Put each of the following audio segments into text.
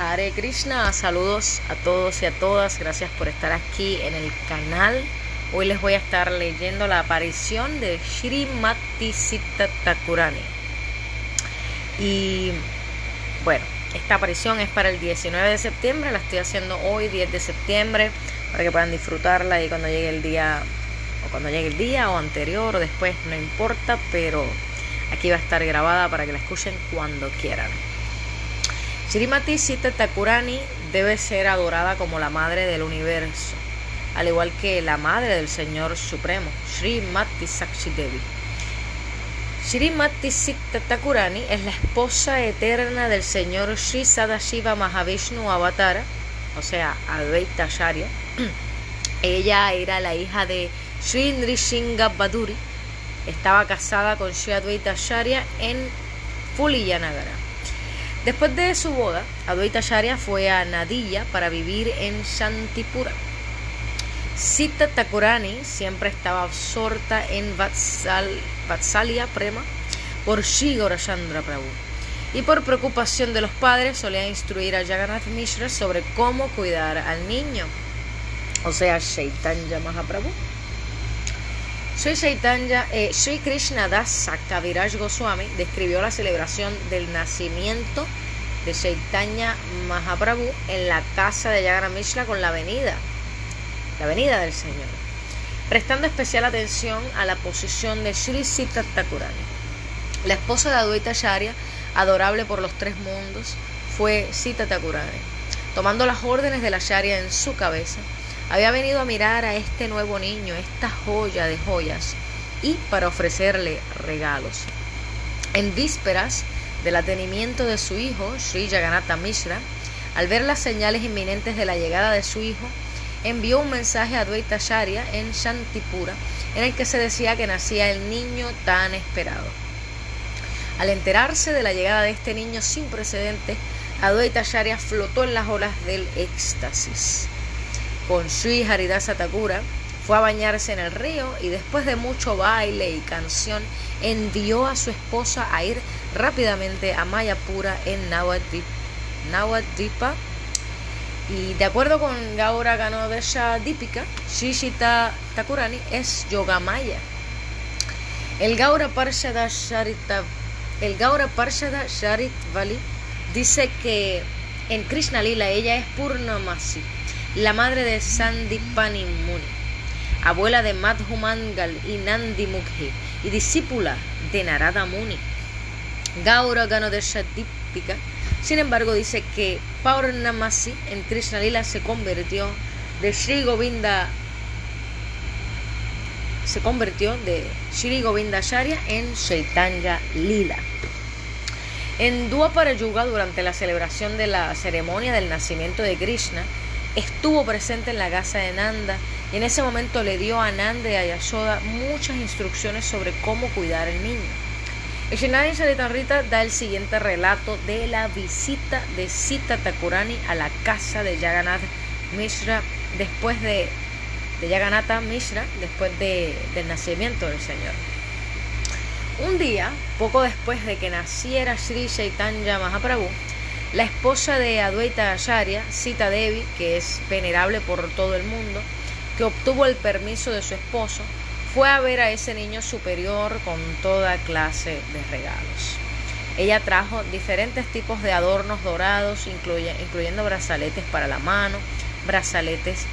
Hare Krishna, saludos a todos y a todas, gracias por estar aquí en el canal. Hoy les voy a estar leyendo la aparición de Srimati Sita Thakurani. Y bueno, esta aparición es para el 19 de septiembre, la estoy haciendo hoy, 10 de septiembre, para que puedan disfrutarla y cuando llegue el día, o cuando llegue el día, o anterior, o después, no importa, pero aquí va a estar grabada para que la escuchen cuando quieran. Srimati Sita Thakurani debe ser adorada como la madre del universo, al igual que la madre del Señor Supremo, Srimati Sakshi Devi. Srimati Sita Thakurani es la esposa eterna del Señor Sri Sadashiva Mahavishnu Avatara, o sea, Advaita Acharya. Ella era la hija de Sri Nrishinga Baduri. Estaba casada con Sri Advaita Acharya en Fuliyanagara. Después de su boda, Advaita Acharya fue a Nadilla para vivir en Shantipura. Sita Thakurani siempre estaba absorta en Vatsal, Prema por Sri Gaurachandra Prabhu. Y por preocupación de los padres solía instruir a Jagannath Mishra sobre cómo cuidar al niño, o sea, Chaitanya Mahaprabhu. Sri, eh, Krishna Das Kaviraj Goswami describió la celebración del nacimiento de Chaitanya Mahaprabhu en la casa de Jagannath Mishra con la venida, la venida del Señor, prestando especial atención a la posición de Sri Sita Thakurani. La esposa de Advaita Acharya, adorable por los tres mundos, fue Sita Thakurani. Tomando las órdenes de la Acharya en su cabeza, había venido a mirar a este nuevo niño, esta joya de joyas, y para ofrecerle regalos. En vísperas del atenimiento de su hijo, Sri Jagannatha Mishra, al ver las señales inminentes de la llegada de su hijo, envió un mensaje a Advaita Acharya en Shantipura, en el que se decía que nacía el niño tan esperado. Al enterarse de la llegada de este niño sin precedentes, Advaita Acharya flotó en las olas del éxtasis con Sri Haridasa Thakura, fue a bañarse en el río y después de mucho baile y canción envió a su esposa a ir rápidamente a Mayapura en Navadvipa. Y de acuerdo con Gaura Ganodesha Dipika, Shishita Thakurani es Yogamaya. El Gaura Parshada Sharita, el Gaura Parshada Sharit Vali dice que en Krishna Lila ella es Purnamasi la madre de Sandipani Muni, abuela de Madhumangal y Nandi Mukhi y discípula de Narada Muni. Gaura Ganodesha Dipika, sin embargo, dice que Paurnamasi en Krishna Lila se convirtió de Sri Govinda se convirtió de Sri Govindacharya en Chaitanya Lila. En Dwapara Yuga, durante la celebración de la ceremonia del nacimiento de Krishna, estuvo presente en la casa de Nanda y en ese momento le dio a Nanda y a Yashoda muchas instrucciones sobre cómo cuidar al niño. El Shinari Charitamrita da el siguiente relato de la visita de Sita Thakurani a la casa de Jagannath Mishra después de, de Mishra después de, del nacimiento del Señor. Un día, poco después de que naciera Sri Chaitanya Mahaprabhu, la esposa de Adwaita Acharya, Sita Devi, que es venerable por todo el mundo, que obtuvo el permiso de su esposo, fue a ver a ese niño superior con toda clase de regalos. Ella trajo diferentes tipos de adornos dorados, incluyendo brazaletes para la mano, brazaletes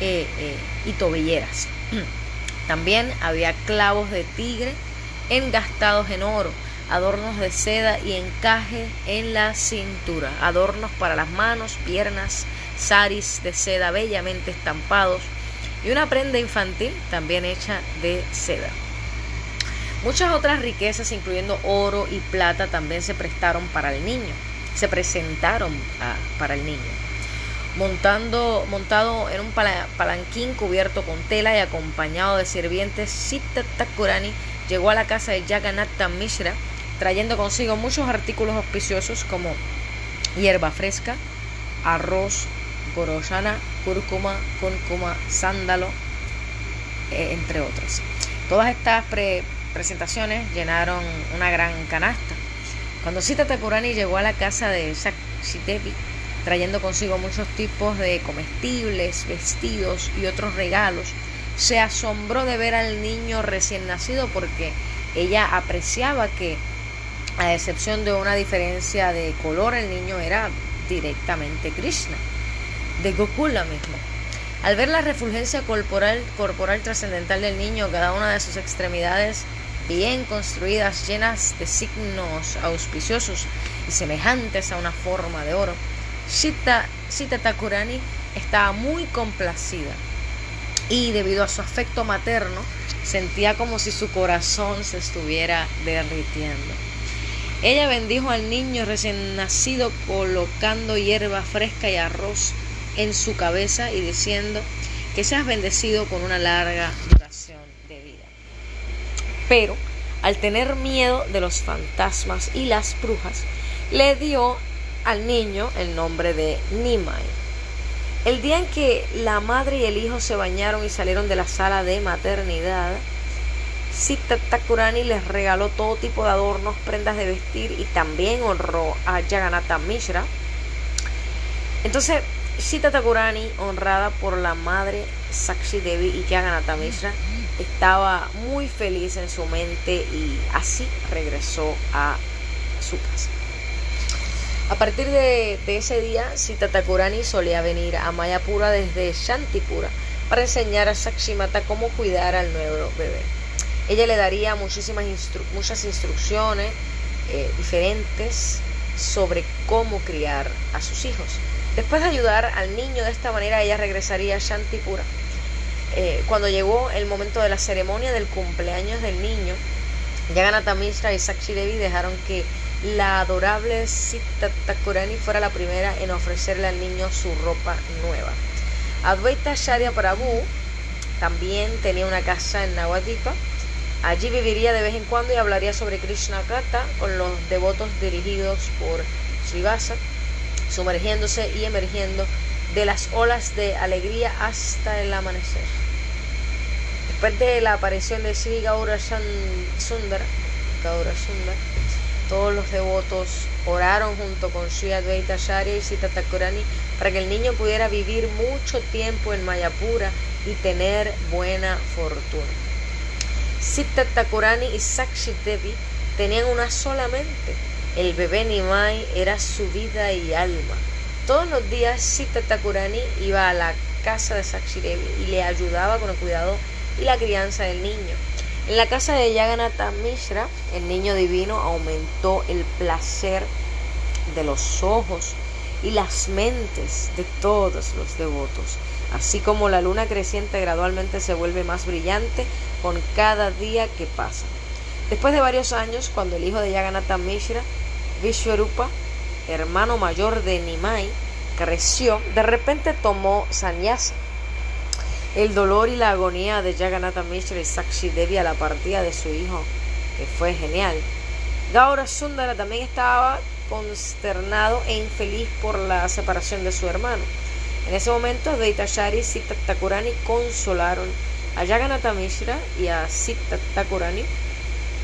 eh, eh, y tobilleras. También había clavos de tigre engastados en oro, adornos de seda y encaje en la cintura, adornos para las manos, piernas, saris de seda bellamente estampados y una prenda infantil también hecha de seda. Muchas otras riquezas, incluyendo oro y plata, también se prestaron para el niño, se presentaron para el niño. Montando, montado en un palanquín cubierto con tela y acompañado de sirvientes, Sita Thakurani llegó a la casa de Jagannatha Mishra, trayendo consigo muchos artículos auspiciosos como hierba fresca, arroz, goroshana, cúrcuma, cúrcuma, sándalo, eh, entre otros. Todas estas presentaciones llenaron una gran canasta. Cuando Sita Takurani llegó a la casa de Sakshi Devi, trayendo consigo muchos tipos de comestibles, vestidos y otros regalos, se asombró de ver al niño recién nacido porque ella apreciaba que, a excepción de una diferencia de color, el niño era directamente Krishna, de Gokula mismo. Al ver la refulgencia corporal, corporal trascendental del niño, cada una de sus extremidades bien construidas, llenas de signos auspiciosos y semejantes a una forma de oro, Sita, Sita Takurani estaba muy complacida y debido a su afecto materno sentía como si su corazón se estuviera derritiendo. Ella bendijo al niño recién nacido colocando hierba fresca y arroz en su cabeza y diciendo que seas bendecido con una larga duración de vida. Pero al tener miedo de los fantasmas y las brujas, le dio al niño el nombre de Nimai. El día en que la madre y el hijo se bañaron y salieron de la sala de maternidad, Sita Takurani les regaló todo tipo de adornos, prendas de vestir y también honró a Jagannatha Mishra. Entonces, Sita Takurani, honrada por la madre Sakshi Devi y Jagannatha Mishra, estaba muy feliz en su mente y así regresó a su casa. A partir de, ese día, Sita Takurani solía venir a Mayapura desde Shantipura para enseñar a Sakshimata cómo cuidar al nuevo bebé. Ella le daría muchísimas muchas instrucciones eh, diferentes sobre cómo criar a sus hijos. Después de ayudar al niño de esta manera, ella regresaría a Shantipura. Eh, cuando llegó el momento de la ceremonia del cumpleaños del niño, Yaganata Mishra y Sakshi Devi dejaron que la adorable Sita Takurani fuera la primera en ofrecerle al niño su ropa nueva. Advaita Sharya Prabhu también tenía una casa en Navadipa. Allí viviría de vez en cuando y hablaría sobre Krishna Kata con los devotos dirigidos por Srivasa, sumergiéndose y emergiendo de las olas de alegría hasta el amanecer. Después de la aparición de Sri Gaura Sundar, todos los devotos oraron junto con Sri Advaita Acharya y Sita Thakurani para que el niño pudiera vivir mucho tiempo en Mayapura y tener buena fortuna. Sita Thakurani y Sakshi Devi tenían una sola mente. El bebé Nimai era su vida y alma. Todos los días Sita Thakurani iba a la casa de Sakshi Devi y le ayudaba con el cuidado y la crianza del niño. En la casa de Yaganatha Mishra, el niño divino aumentó el placer de los ojos y las mentes de todos los devotos, así como la luna creciente gradualmente se vuelve más brillante con cada día que pasa. Después de varios años, cuando el hijo de Yaganatha Mishra, Vishwarupa, hermano mayor de Nimai, creció, de repente tomó sannyasa el dolor y la agonía de Jagannatha Mishra y Sakshi Devi a la partida de su hijo, que fue genial. Gaura Sundara también estaba consternado e infeliz por la separación de su hermano. En ese momento, Shari y Sita Takurani consolaron a Jagannatha Mishra y a Sita Takurani,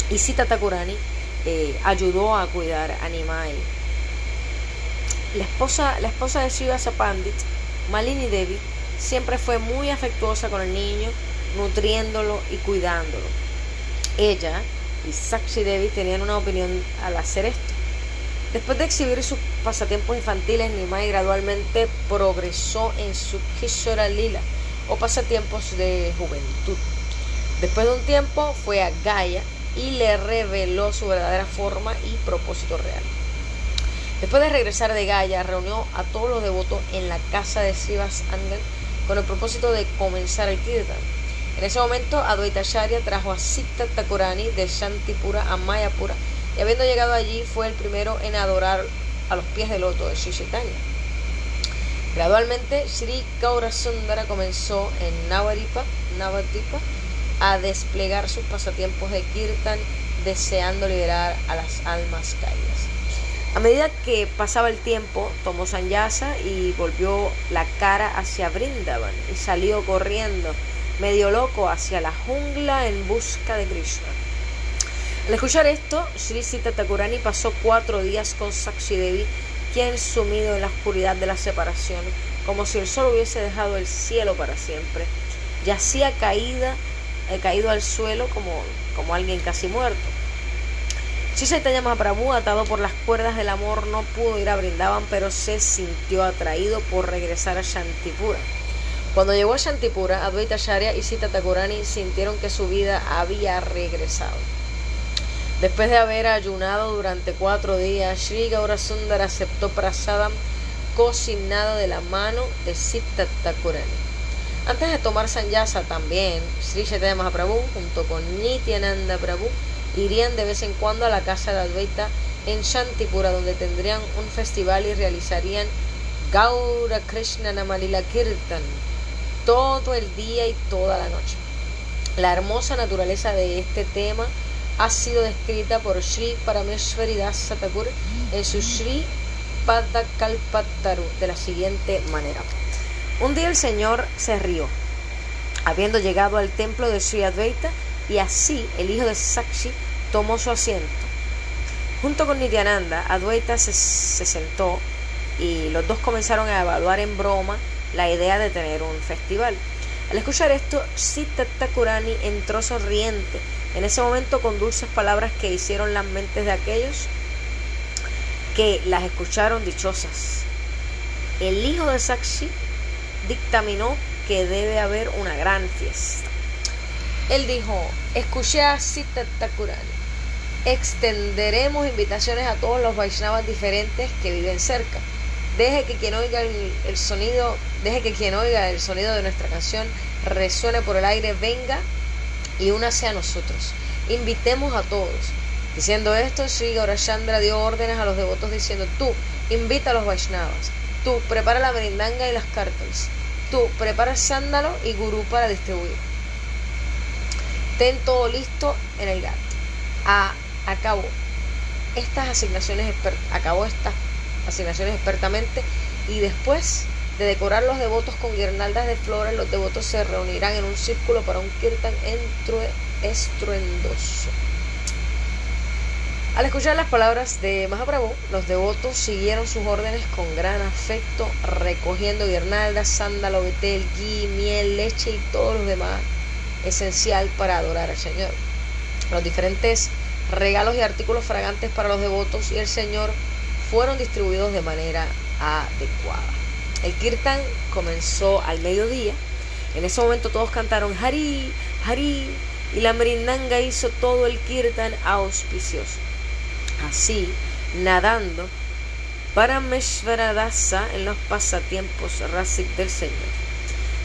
y Sita Takurani eh, ayudó a cuidar a Nimai. La esposa, la esposa de Shiva Sapandit, Malini Devi, siempre fue muy afectuosa con el niño, nutriéndolo y cuidándolo. Ella y Sakshi Devi tenían una opinión al hacer esto. Después de exhibir sus pasatiempos infantiles, Nimai gradualmente progresó en su Kishora Lila o pasatiempos de juventud. Después de un tiempo fue a Gaia y le reveló su verdadera forma y propósito real. Después de regresar de Gaia, reunió a todos los devotos en la casa de Sivas Angel con el propósito de comenzar el kirtan. En ese momento, Advaita Acharya trajo a Sita Takurani de Shantipura a Mayapura y habiendo llegado allí fue el primero en adorar a los pies del loto de Sri Gradualmente, Sri Kaura Sundara comenzó en Navadipa, Navadipa a desplegar sus pasatiempos de kirtan deseando liberar a las almas caídas. A medida que pasaba el tiempo, tomó Sanyasa y volvió la cara hacia Brindavan y salió corriendo, medio loco, hacia la jungla en busca de Krishna. Al escuchar esto, Sri Sita Takurani pasó cuatro días con Sakshi Devi, sumido en la oscuridad de la separación, como si el sol hubiese dejado el cielo para siempre, yacía caída, eh, caído al suelo como, como alguien casi muerto. Chaitanya Mahaprabhu, atado por las cuerdas del amor, no pudo ir a Brindavan, pero se sintió atraído por regresar a Shantipura. Cuando llegó a Shantipura, Advaita Sharya y Sita Thakurani sintieron que su vida había regresado. Después de haber ayunado durante cuatro días, Sri Gaurasundar aceptó prasadam cocinado de la mano de Sita Thakurani. Antes de tomar sanyasa también, Sri Chaitanya Mahaprabhu junto con Nityananda Prabhu irían de vez en cuando a la casa de Advaita en Shantipura donde tendrían un festival y realizarían Gaura Krishna Namalila Kirtan todo el día y toda la noche. La hermosa naturaleza de este tema ha sido descrita por Sri Parameshwari Das en su Sri Padakalpataru de la siguiente manera. Un día el Señor se rió, habiendo llegado al templo de Sri Advaita, y así el hijo de Sakshi tomó su asiento. Junto con Nityananda, Advaita se, se sentó y los dos comenzaron a evaluar en broma la idea de tener un festival. Al escuchar esto, Sita Thakurani entró sonriente, en ese momento con dulces palabras que hicieron las mentes de aquellos que las escucharon dichosas. El hijo de Sakshi dictaminó que debe haber una gran fiesta. Él dijo, escuché a Sita Thakurani, extenderemos invitaciones a todos los Vaishnavas diferentes que viven cerca. Deje que quien oiga el, sonido, deje que quien oiga el sonido de nuestra canción resuene por el aire, venga y únase a nosotros. Invitemos a todos. Diciendo esto, Sri Gaurachandra dio órdenes a los devotos diciendo, tú invita a los Vaishnavas, tú prepara la merindanga y las cartas, tú prepara sándalo y gurú para distribuir. Ten todo listo en el gato. A, estas asignaciones acabó estas asignaciones expertamente y después de decorar los devotos con guirnaldas de flores, los devotos se reunirán en un círculo para un kirtan estruendoso. Al escuchar las palabras de Mahaprabhu, los devotos siguieron sus órdenes con gran afecto, recogiendo guirnaldas, sándalo, betel, gui, miel, leche y todos los demás esencial para adorar al Señor. Los diferentes regalos y artículos fragantes para los devotos y el Señor fueron distribuidos de manera adecuada. El kirtan comenzó al mediodía. En ese momento todos cantaron Hari, Hari, y la merindanga hizo todo el kirtan auspicioso. Así, nadando para Meshvaradasa en los pasatiempos Rasik del Señor.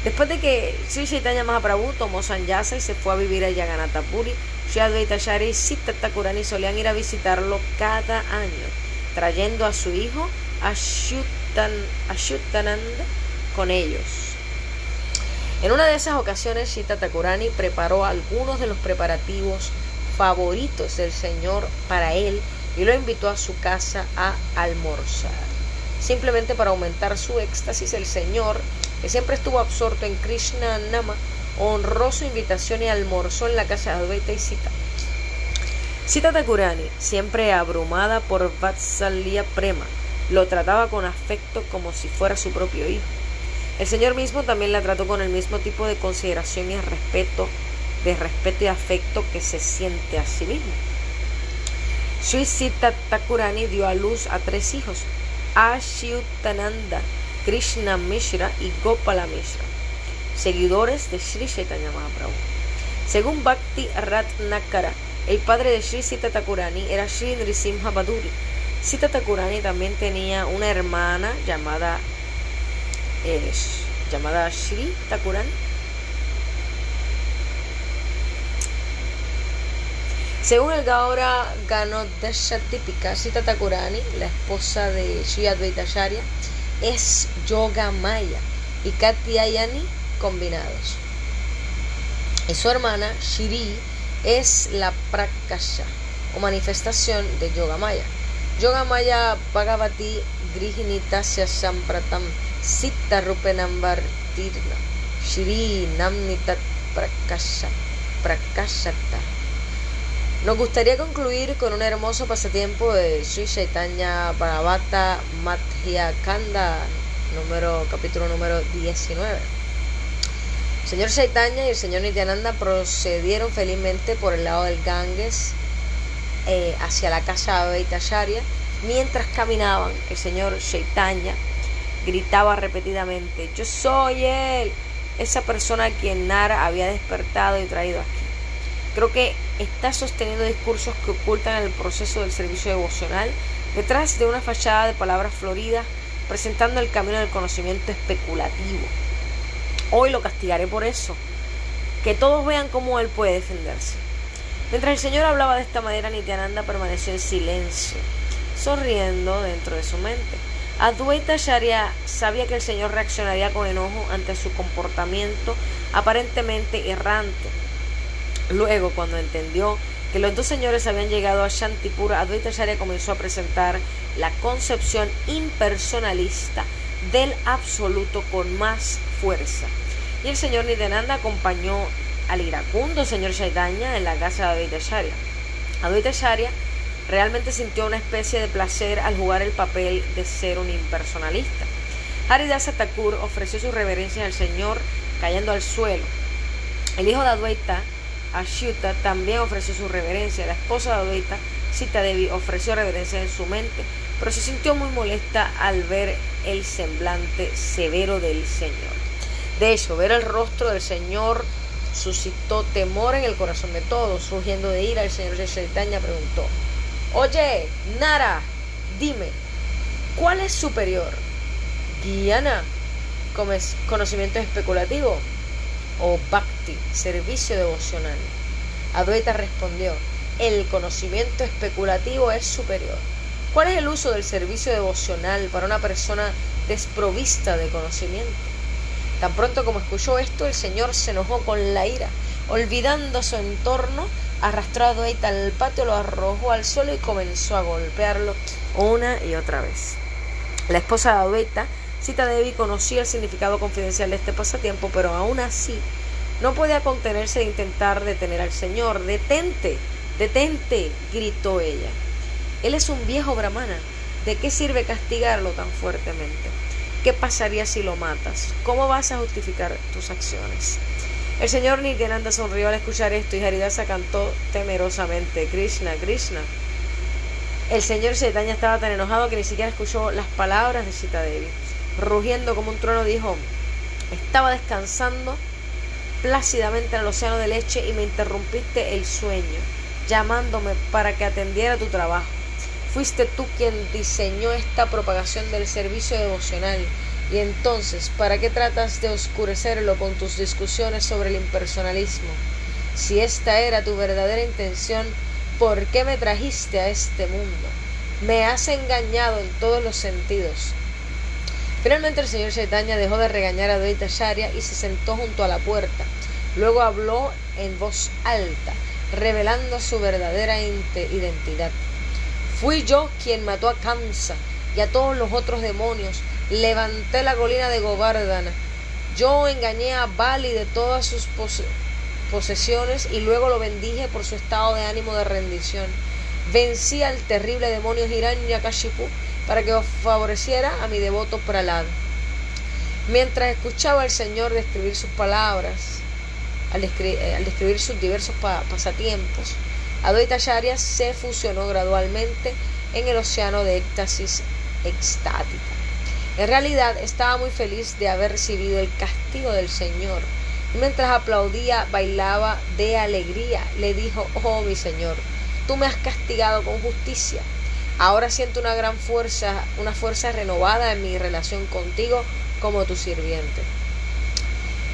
Después de que Sri Chaitanya Mahaprabhu tomó Sanyasa y se fue a vivir a Yaganatha Puri, Sri Advaita y Siddhartha Thakurani solían ir a visitarlo cada año, trayendo a su hijo Ashuttananda con ellos. En una de esas ocasiones, Sita Thakurani preparó algunos de los preparativos favoritos del Señor para él y lo invitó a su casa a almorzar. Simplemente para aumentar su éxtasis, el Señor que siempre estuvo absorto en Krishna Nama, honró su invitación y almorzó en la casa de Advaita y Sita. Sita Thakurani, siempre abrumada por Vatsalya Prema, lo trataba con afecto como si fuera su propio hijo. El Señor mismo también la trató con el mismo tipo de consideración y respeto, de respeto y afecto que se siente a sí mismo. Sri Sita Thakurani dio a luz a tres hijos, Ashyutananda, Krishna Mishra y Gopala Mishra, seguidores de Sri Chaitanya Mahaprabhu. Según Bhakti Ratnakara, el padre de Sri Sita Thakurani era Sri Nrisimha Baduri. Sita Thakurani también tenía una hermana llamada, eh, llamada Sri Thakurani. Según el Gaura Ganodesha típica, Sita Thakurani, la esposa de Sri Advaita es Yoga Maya y Katyayani combinados. Y su hermana Shiri es la Prakasha o manifestación de Yoga Maya. Yoga Maya Bhagavati Grihinitasya Sampratam Sitta Rupenambar Tirna Shri Namnitat Prakasha Prakashata Nos gustaría concluir con un hermoso pasatiempo de Sri Chaitanya Bharabata Madhya Kanda, número, capítulo número 19. El señor Chaitanya y el señor Nityananda procedieron felizmente por el lado del Ganges eh, hacia la casa de Beitasharya. Mientras caminaban, el señor Chaitanya gritaba repetidamente, yo soy él, esa persona a quien Nara había despertado y traído aquí. Creo que está sosteniendo discursos que ocultan el proceso del servicio devocional detrás de una fachada de palabras floridas, presentando el camino del conocimiento especulativo. Hoy lo castigaré por eso. Que todos vean cómo él puede defenderse. Mientras el Señor hablaba de esta manera, Nityananda permaneció en silencio, sonriendo dentro de su mente. Adwaita Sharia sabía que el Señor reaccionaría con enojo ante su comportamiento aparentemente errante. Luego, cuando entendió que los dos señores habían llegado a Shantipura, Advaita Sharia comenzó a presentar la concepción impersonalista del absoluto con más fuerza. Y el señor Nityananda acompañó al iracundo señor Chaitanya en la casa de Advaita Sharia. Advaita Sharia realmente sintió una especie de placer al jugar el papel de ser un impersonalista. Haridasa ofreció sus reverencias al Señor cayendo al suelo. El hijo de Adwaita, Ashuta, también ofreció su reverencia. La esposa de Adwaita, Sita Devi, ofreció reverencia en su mente, pero se sintió muy molesta al ver el semblante severo del Señor. De hecho, ver el rostro del Señor suscitó temor en el corazón de todos. Surgiendo de ira, el Señor Chaitanya preguntó, Oye, Nara, dime, ¿cuál es superior? Guiana, conocimiento especulativo, o Bhakti, servicio devocional. Adwaita respondió, el conocimiento especulativo es superior. ¿Cuál es el uso del servicio devocional para una persona desprovista de conocimiento? Tan pronto como escuchó esto, el Señor se enojó con la ira, olvidando su entorno Arrastrado ahí al patio, lo arrojó al suelo y comenzó a golpearlo una y otra vez. La esposa de Adwaita, Sita Devi, conocía el significado confidencial de este pasatiempo, pero aún así no podía contenerse de intentar detener al Señor. Detente, detente, gritó ella. Él es un viejo brahmana. ¿De qué sirve castigarlo tan fuertemente? ¿Qué pasaría si lo matas? ¿Cómo vas a justificar tus acciones? El señor Nityananda sonrió al escuchar esto y Haridasa cantó temerosamente, Krishna, Krishna. El señor Chaitanya estaba tan enojado que ni siquiera escuchó las palabras de Sita Devi. Rugiendo como un trono dijo, estaba descansando plácidamente en el océano de leche y me interrumpiste el sueño, llamándome para que atendiera tu trabajo. Fuiste tú quien diseñó esta propagación del servicio devocional y entonces, ¿para qué tratas de oscurecerlo con tus discusiones sobre el impersonalismo? Si esta era tu verdadera intención, ¿por qué me trajiste a este mundo? Me has engañado en todos los sentidos. Finalmente el señor Chaitanya dejó de regañar a Dvaita Sharia y se sentó junto a la puerta. Luego habló en voz alta, revelando su verdadera identidad. Fui yo quien mató a Kamsa y a todos los otros demonios levanté la colina de Govardhana. Yo engañé a Bali de todas sus posesiones y luego lo bendije por su estado de ánimo de rendición. Vencí al terrible demonio Hiranyakashipu para que favoreciera a mi devoto Pralad. Mientras escuchaba al Señor describir sus palabras, al, eh, describir sus diversos pasatiempos, Advaita Charya se fusionó gradualmente en el océano de éxtasis extática. En realidad estaba muy feliz de haber recibido el castigo del Señor. Mientras aplaudía, bailaba de alegría. Le dijo, oh mi Señor, tú me has castigado con justicia. Ahora siento una gran fuerza, una fuerza renovada en mi relación contigo como tu sirviente.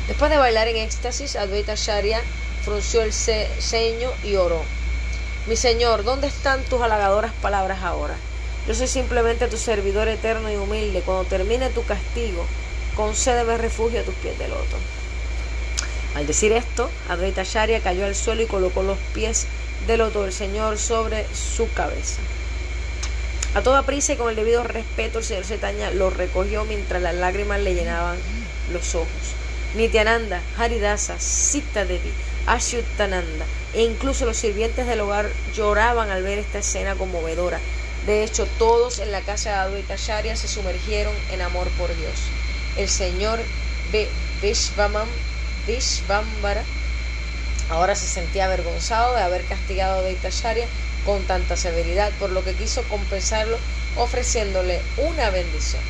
Después de bailar en éxtasis, Advaita Sharia frunció el ceño y oró. Mi Señor, ¿dónde están tus halagadoras palabras ahora? Yo soy simplemente tu servidor eterno y humilde. Cuando termine tu castigo, concédeme refugio a tus pies de loto. Al decir esto, Advaita Sharia cayó al suelo y colocó los pies de loto del Señor sobre su cabeza. A toda prisa y con el debido respeto, el señor Setaña lo recogió mientras las lágrimas le llenaban los ojos. Nityananda, Haridasa, Sita Devi, Ashyutananda. E incluso los sirvientes del hogar lloraban al ver esta escena conmovedora. De hecho, todos en la casa de Advaita se sumergieron en amor por Dios. El señor Vishvamam, Vishvambara ahora se sentía avergonzado de haber castigado a Advaita con tanta severidad, por lo que quiso compensarlo ofreciéndole una bendición.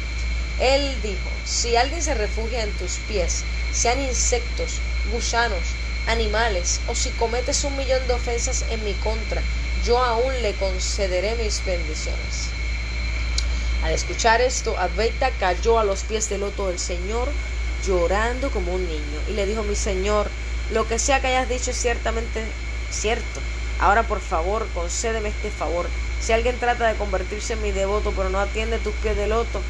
Él dijo, si alguien se refugia en tus pies, sean insectos, gusanos, animales, o si cometes un millón de ofensas en mi contra, yo aún le concederé mis bendiciones. Al escuchar esto, Advaita cayó a los pies del loto del Señor, llorando como un niño, y le dijo, mi Señor, lo que sea que hayas dicho es ciertamente cierto. Ahora, por favor, concédeme este favor. Si alguien trata de convertirse en mi devoto, pero no atiende tus pies de loto,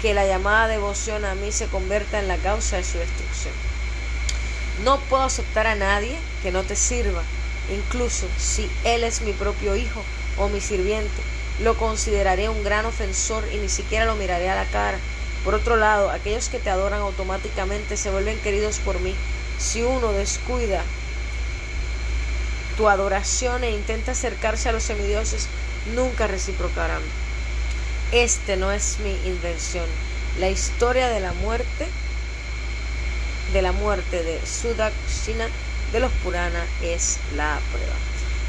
que la llamada devoción a mí se convierta en la causa de su destrucción. No puedo aceptar a nadie que no te sirva, incluso si él es mi propio hijo o mi sirviente. Lo consideraré un gran ofensor y ni siquiera lo miraré a la cara. Por otro lado, aquellos que te adoran automáticamente se vuelven queridos por mí. Si uno descuida tu adoración e intenta acercarse a los semidioses, nunca reciprocarán. Este no es mi invención. La historia de la muerte de la muerte de Sudakshina de los Purana es la prueba.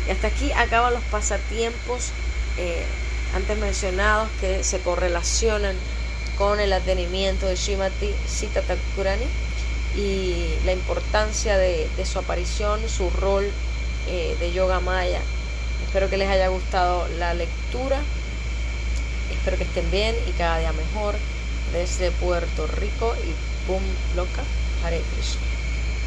Y hasta aquí acaban los pasatiempos eh, antes mencionados que se correlacionan con el atenimiento de Shimati Sita y la importancia de, su aparición, su rol eh, de Yoga Maya. Espero que les haya gustado la lectura. Espero que estén bien y cada día mejor desde Puerto Rico y Boom Loca. Hare Krishna.